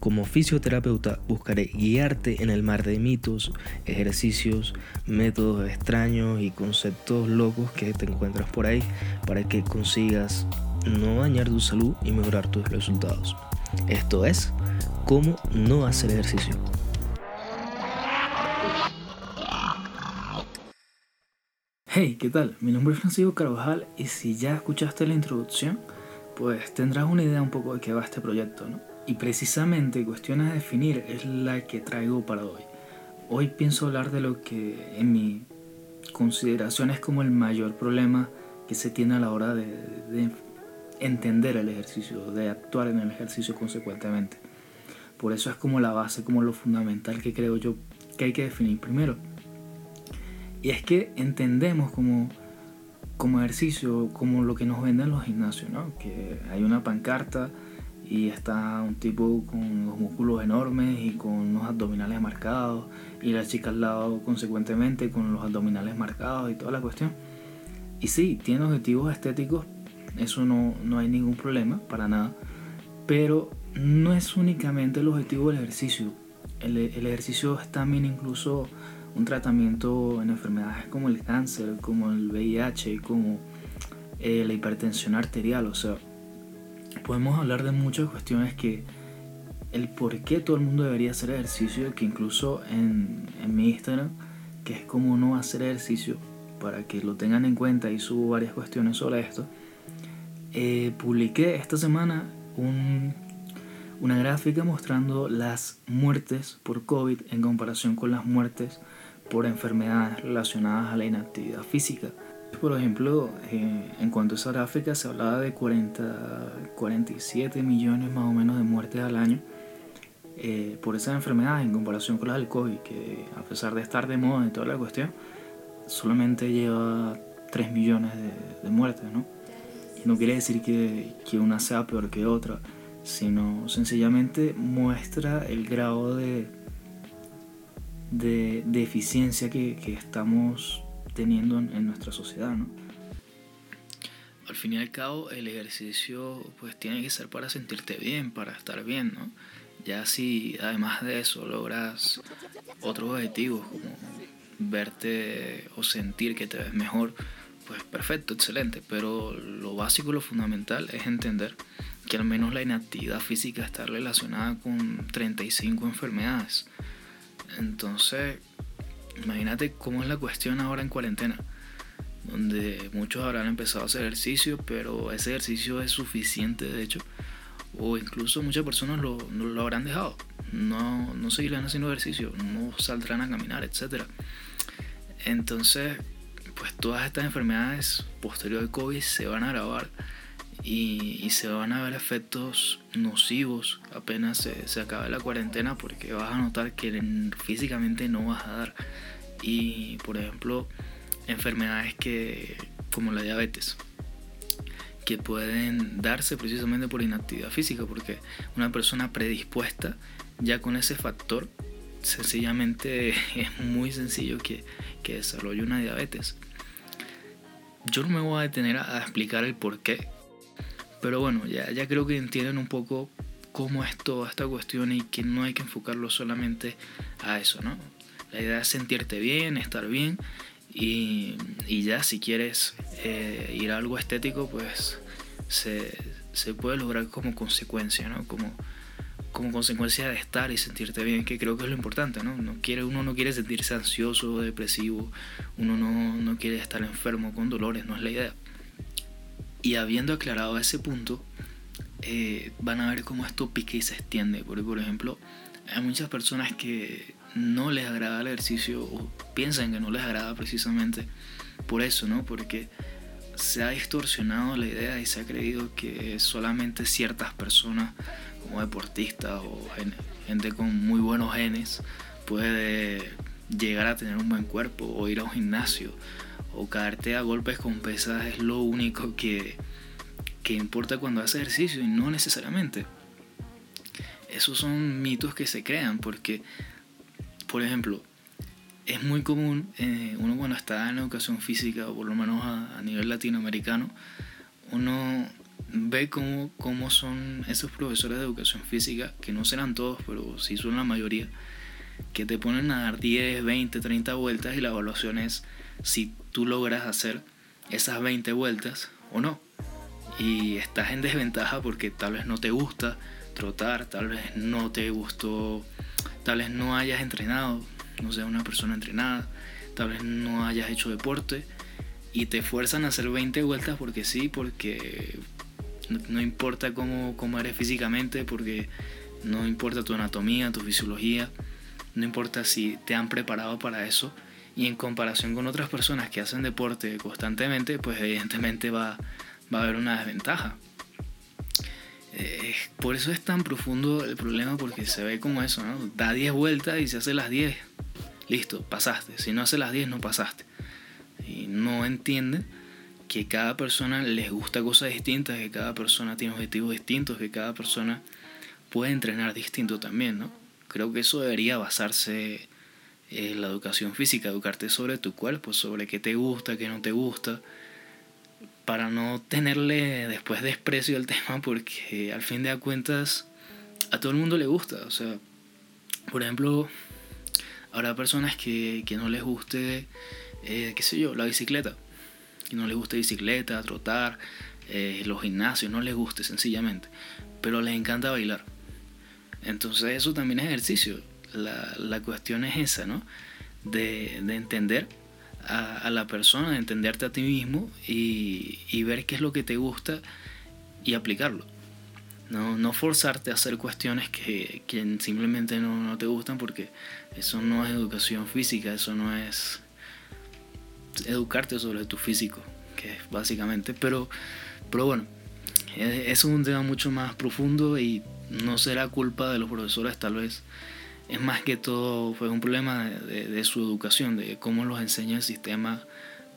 Como fisioterapeuta buscaré guiarte en el mar de mitos, ejercicios, métodos extraños y conceptos locos que te encuentras por ahí para que consigas no dañar tu salud y mejorar tus resultados. Esto es, cómo no hacer ejercicio. Hey, ¿qué tal? Mi nombre es Francisco Carvajal y si ya escuchaste la introducción, pues tendrás una idea un poco de qué va este proyecto, ¿no? Y precisamente cuestiones a definir es la que traigo para hoy. Hoy pienso hablar de lo que en mi consideración es como el mayor problema que se tiene a la hora de, entender el ejercicio, de actuar en el ejercicio consecuentemente. Por eso es como la base, como lo fundamental que creo yo que hay que definir primero. Y es que entendemos como, como ejercicio, como lo que nos venden los gimnasios, ¿no? Que hay una pancarta y está un tipo con los músculos enormes y con unos abdominales marcados y la chica al lado consecuentemente con los abdominales marcados y toda la cuestión. Y sí, tiene objetivos estéticos, eso no, no hay ningún problema, para nada, pero no es únicamente el objetivo del ejercicio. El, el ejercicio es también incluso un tratamiento en enfermedades como el cáncer, como el VIH, como eh, la hipertensión arterial, o sea, podemos hablar de muchas cuestiones que el por qué todo el mundo debería hacer ejercicio, que incluso en, en mi Instagram, que es como no hacer ejercicio, para que lo tengan en cuenta y subo varias cuestiones sobre esto, eh, publiqué esta semana un, una gráfica mostrando las muertes por COVID en comparación con las muertes por enfermedades relacionadas a la inactividad física. Por ejemplo, eh, en cuanto a esa gráfica se hablaba de 40, 47 millones más o menos de muertes al año eh, por esas enfermedades en comparación con las del COVID, que a pesar de estar de moda y toda la cuestión, solamente lleva 3 millones de, muertes, ¿no? no quiere decir que, una sea peor que otra, sino sencillamente muestra el grado de, de, de eficiencia que estamos teniendo en, nuestra sociedad, ¿no? Al fin y al cabo, el ejercicio pues tiene que ser para sentirte bien, para estar bien, ¿no? Ya si además de eso logras otros objetivos como verte o sentir que te ves mejor, pues perfecto, excelente. Pero lo básico, lo fundamental es entender que al menos la inactividad física está relacionada con 35 enfermedades. Entonces, Imagínate cómo es la cuestión ahora en cuarentena, donde muchos habrán empezado a hacer ejercicio, pero ese ejercicio es suficiente de hecho, o incluso muchas personas lo, lo habrán dejado, no, no seguirán haciendo ejercicio, no saldrán a caminar, etc. Entonces, pues todas estas enfermedades posterior al COVID se van a agravar y, y, se van a ver efectos nocivos apenas se, se, acabe la cuarentena porque vas a notar que físicamente no vas a dar. Y por ejemplo, enfermedades que, como la diabetes, que pueden darse precisamente por inactividad física, porque una persona predispuesta ya con ese factor, sencillamente es muy sencillo que, que desarrolle una diabetes. Yo no me voy a detener a explicar el por qué pero bueno, ya, ya creo que entienden un poco cómo es toda esta cuestión y que no hay que enfocarlo solamente a eso, ¿no? La idea es sentirte bien, estar bien y, y ya si quieres eh, ir a algo estético, pues se, se, puede lograr como consecuencia, ¿no? Como, como consecuencia de estar y sentirte bien, que creo que es lo importante, ¿no? no quiere, uno no quiere sentirse ansioso depresivo, uno no, no quiere estar enfermo con dolores, no es la idea. Y habiendo aclarado ese punto, eh, van a ver cómo esto pique y se extiende. Porque, por ejemplo, hay muchas personas que no les agrada el ejercicio o piensan que no les agrada precisamente por eso, ¿no? Porque se ha distorsionado la idea y se ha creído que solamente ciertas personas como deportistas o gente con muy buenos genes puede llegar a tener un buen cuerpo o ir a un gimnasio o caerte a golpes con pesas es lo único que, que importa cuando haces ejercicio y no necesariamente. Esos son mitos que se crean porque, por ejemplo, es muy común, eh, uno cuando está en educación física, o por lo menos a, nivel latinoamericano, uno ve cómo, cómo, son esos profesores de educación física, que no serán todos, pero sí son la mayoría, que te ponen a dar 10, 20, 30 vueltas y la evaluación es si tú logras hacer esas 20 vueltas o no. Y estás en desventaja porque tal vez no te gusta trotar, tal vez no te gustó, tal vez no hayas entrenado, no seas una persona entrenada, tal vez no hayas hecho deporte y te fuerzan a hacer 20 vueltas porque sí, porque no, importa cómo, cómo eres físicamente, porque no importa tu anatomía, tu fisiología, no importa si te han preparado para eso y en comparación con otras personas que hacen deporte constantemente, pues evidentemente va, va a haber una desventaja. Eh, por eso es tan profundo el problema porque se ve como eso, ¿no? Da 10 vueltas y se hace las 10 listo, pasaste. Si no hace las 10, no pasaste. Y no entienden que cada persona les gusta cosas distintas, que cada persona tiene objetivos distintos, que cada persona puede entrenar distinto también, ¿no? Creo que eso debería basarse en la educación física, educarte sobre tu cuerpo, sobre qué te gusta, qué no te gusta, para no tenerle después desprecio al tema, porque al fin de cuentas a todo el mundo le gusta. O sea, por ejemplo, Habrá personas que, no les guste, eh, qué sé yo, la bicicleta. Que no les guste bicicleta, trotar, eh, los gimnasios, no les guste sencillamente. Pero les encanta bailar. Entonces eso también es ejercicio. La, cuestión es esa, ¿no? De, entender a, la persona, de entenderte a ti mismo y, ver qué es lo que te gusta y aplicarlo. No, no forzarte a hacer cuestiones que, simplemente no, te gustan porque eso no es educación física, eso no es educarte sobre tu físico, que es básicamente. Pero, pero bueno, es, un tema mucho más profundo y no será culpa de los profesores tal vez. Es más que todo fue un problema de, su educación, de cómo los enseña el sistema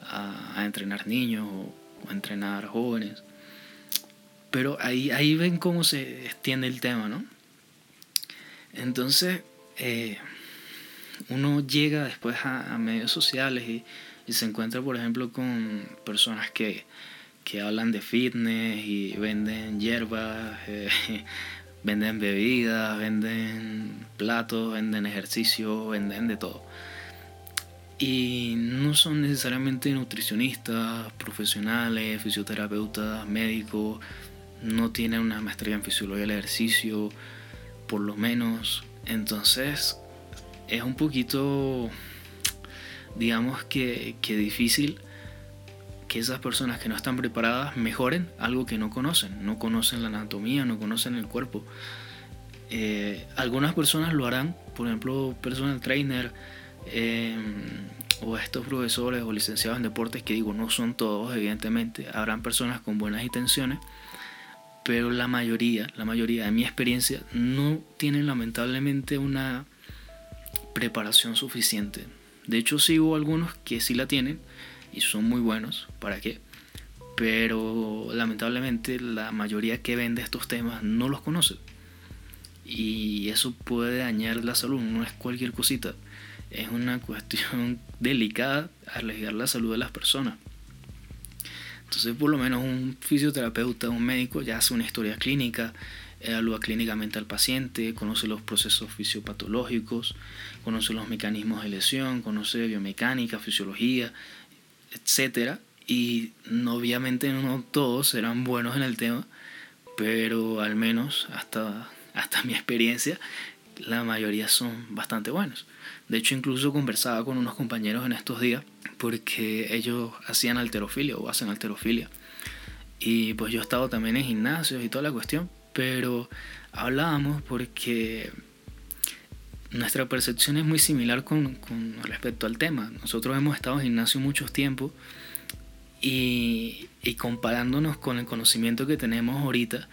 a, entrenar niños o a entrenar jóvenes. Pero ahí, ahí ven cómo se extiende el tema, ¿no? Entonces, eh, uno llega después a, medios sociales y, se encuentra, por ejemplo, con personas que, hablan de fitness y venden hierbas, eh, venden bebidas, venden platos, venden ejercicio, venden de todo. Y no son necesariamente nutricionistas, profesionales, fisioterapeutas, médicos, no tiene una maestría en fisiología del ejercicio, por lo menos. Entonces es un poquito, digamos que, difícil que esas personas que no están preparadas mejoren algo que no conocen. No conocen la anatomía, no conocen el cuerpo. Eh, algunas personas lo harán, por ejemplo, personal trainer eh, o estos profesores o licenciados en deportes, que digo, no son todos, evidentemente. Habrán personas con buenas intenciones pero la mayoría, la mayoría de mi experiencia no tienen lamentablemente una preparación suficiente. De hecho, sí hubo algunos que sí la tienen y son muy buenos, ¿para qué? Pero lamentablemente la mayoría que vende estos temas no los conoce. Y eso puede dañar la salud, no es cualquier cosita. Es una cuestión delicada arriesgar la salud de las personas. Entonces, por lo menos un fisioterapeuta, un médico, ya hace una historia clínica, evalúa clínicamente al paciente, conoce los procesos fisiopatológicos, conoce los mecanismos de lesión, conoce biomecánica, fisiología, etc. Y obviamente no todos serán buenos en el tema, pero al menos hasta, hasta mi experiencia, la mayoría son bastante buenos. De hecho, incluso conversaba con unos compañeros en estos días porque ellos hacían alterofilia o hacen alterofilia. Y pues yo he estado también en gimnasios y toda la cuestión, pero hablábamos porque nuestra percepción es muy similar con, respecto al tema. Nosotros hemos estado en gimnasio mucho tiempo y, comparándonos con el conocimiento que tenemos ahorita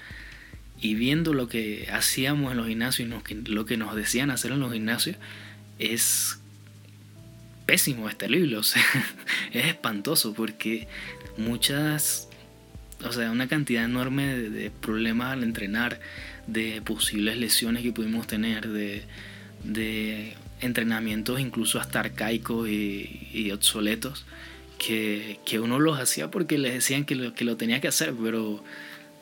y viendo lo que hacíamos en los gimnasios y lo que nos decían hacer en los gimnasios, es pésimo, es terrible, o sea, es espantoso porque muchas, o sea, una cantidad enorme de, problemas al entrenar, de posibles lesiones que pudimos tener, de, de entrenamientos incluso hasta arcaicos y, obsoletos, que, que, uno los hacía porque les decían que lo, que lo tenía que hacer, pero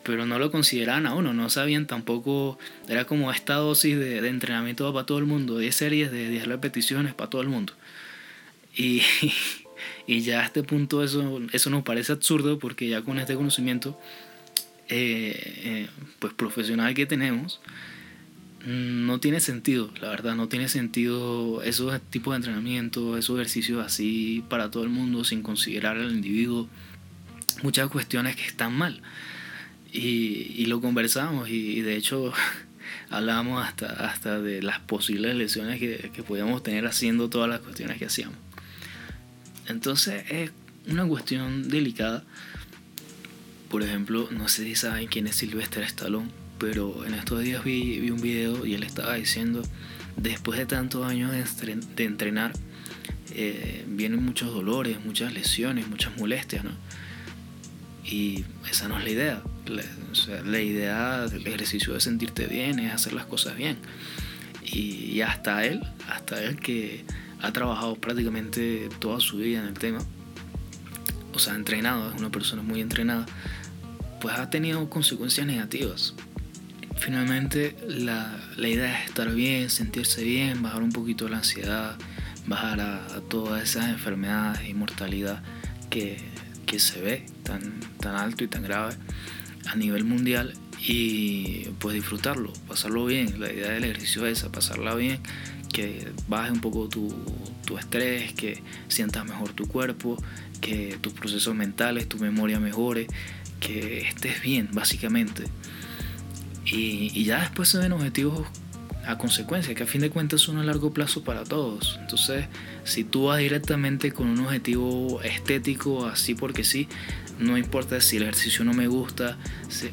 pero no lo consideraban a uno, no sabían tampoco, era como esta dosis de, de entrenamiento para todo el mundo, 10 series de 10 repeticiones para todo el mundo. Y, y ya a este punto eso, eso nos parece absurdo porque ya con este conocimiento eh, eh, pues profesional que tenemos, no tiene sentido, la verdad, no tiene sentido esos tipos de entrenamiento, esos ejercicios así para todo el mundo sin considerar al individuo muchas cuestiones que están mal. Y, y lo conversamos y, de hecho hablábamos hasta, hasta de las posibles lesiones que, que podíamos tener haciendo todas las cuestiones que hacíamos. Entonces es una cuestión delicada. Por ejemplo, no sé si saben quién es Sylvester Stallone, pero en estos días vi, un video y él estaba diciendo, después de tantos años de, entrenar, eh, vienen muchos dolores, muchas lesiones, muchas molestias, ¿no? Y esa no es la idea. La, idea del ejercicio de sentirte bien es hacer las cosas bien. Y, hasta él, hasta él que ha trabajado prácticamente toda su vida en el tema, o sea, entrenado, es una persona muy entrenada, pues ha tenido consecuencias negativas. Finalmente, la, la idea es estar bien, sentirse bien, bajar un poquito la ansiedad, bajar a, todas esas enfermedades y mortalidad que, que se ve tan, tan alto y tan grave a nivel mundial y pues disfrutarlo, pasarlo bien. La idea del ejercicio es esa, pasarla bien, que baje un poco tu, tu estrés, que sientas mejor tu cuerpo, que tus procesos mentales, tu memoria mejore, que estés bien básicamente. Y, y ya después se ven objetivos a consecuencia, que a fin de cuentas son a largo plazo para todos. Entonces, si tú vas directamente con un objetivo estético, así porque sí, no importa si el ejercicio no me gusta,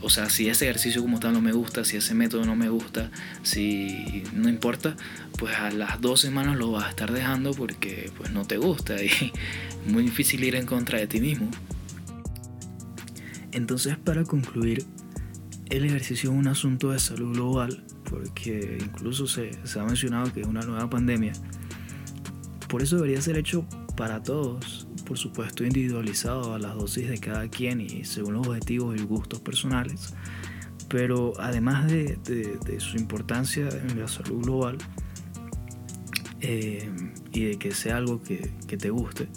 o sea, si ese ejercicio como tal no me gusta, si ese método no me gusta, si no importa, pues a las dos semanas lo vas a estar dejando porque pues no te gusta y muy difícil ir en contra de ti mismo. Entonces, para concluir, el ejercicio es un asunto de salud global porque incluso se, ha mencionado que es una nueva pandemia. Por eso debería ser hecho para todos, por supuesto individualizado a las dosis de cada quien y según los objetivos y gustos personales. Pero además de, su importancia en la salud global eh, y de que sea algo que, que te guste,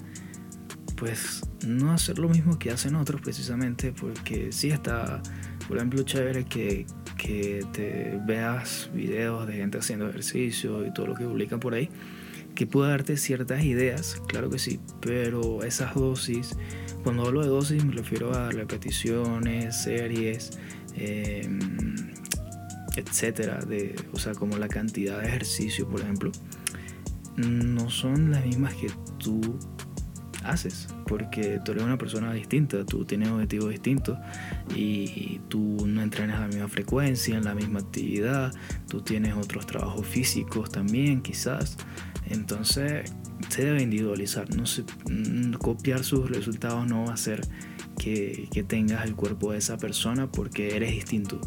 pues no hacer lo mismo que hacen otros precisamente, porque sí está, por ejemplo, chévere que, que te veas videos de gente haciendo ejercicio y todo lo que publican por ahí, que pueda darte ciertas ideas, claro que sí, pero esas dosis, cuando hablo de dosis me refiero a repeticiones, series, em, etcétera, de, o sea, como la cantidad de ejercicio, por ejemplo, no son las mismas que tú haces, porque tú eres una persona distinta, tú tienes objetivos distintos y tú no entrenas a la misma frecuencia, en la misma actividad, tú tienes otros trabajos físicos también quizás, entonces se debe individualizar, no se, mm, copiar sus resultados no va a hacer que, que tengas el cuerpo de esa persona porque eres distinto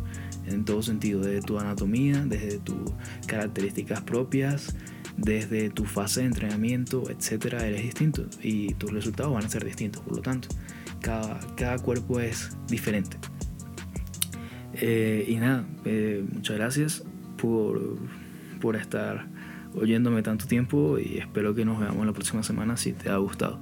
en todo sentido, desde tu anatomía, desde tus características propias, desde tu fase de entrenamiento, etcétera, eres distinto y tus resultados van a ser distintos. Por lo tanto, cada, cada cuerpo es diferente. Eh, y nada, eh, muchas gracias por, por estar oyéndome tanto tiempo y espero que nos veamos la próxima semana si te ha gustado.